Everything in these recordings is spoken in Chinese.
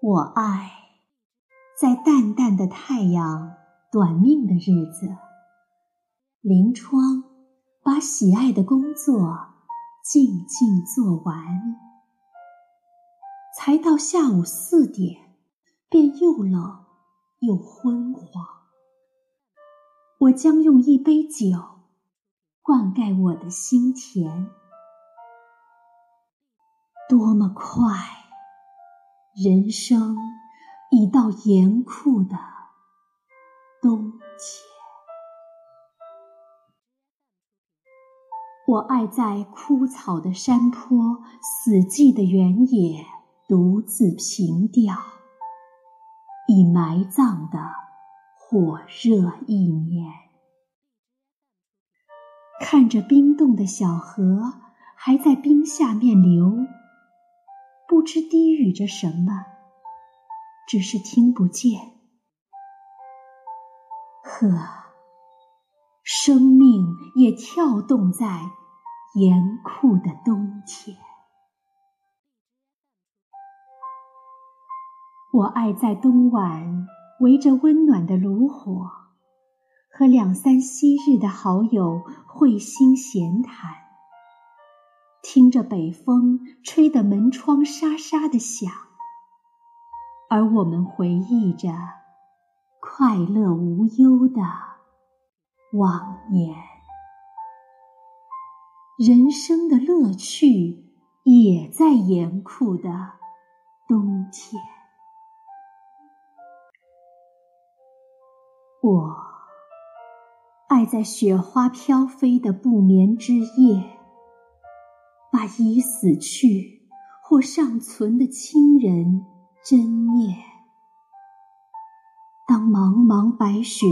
我爱在淡淡的太阳短命的日子，临窗把喜爱的工作静静做完，才到下午四点，便又冷又昏黄。我将用一杯酒灌溉我的心田，多么快！人生已到严酷的冬天，我爱在枯草的山坡、死寂的原野独自凭吊，已埋葬的火热一年，看着冰冻的小河还在冰下面流。不知低语着什么，只是听不见。呵，生命也跳动在严酷的冬天。我爱在冬晚围着温暖的炉火，和两三昔日的好友会心闲谈。听着北风吹得门窗沙沙的响，而我们回忆着快乐无忧的往年。人生的乐趣也在严酷的冬天。我爱在雪花飘飞的不眠之夜。把已死去或尚存的亲人珍念。当茫茫白雪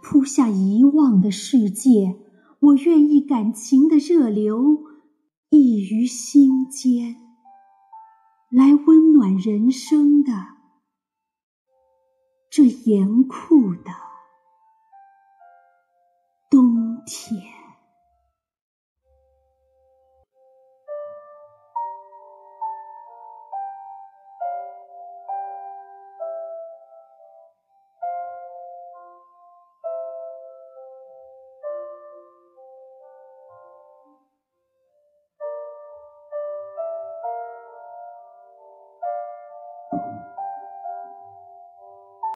铺下遗忘的世界，我愿意感情的热流溢于心间，来温暖人生的这严酷的冬天。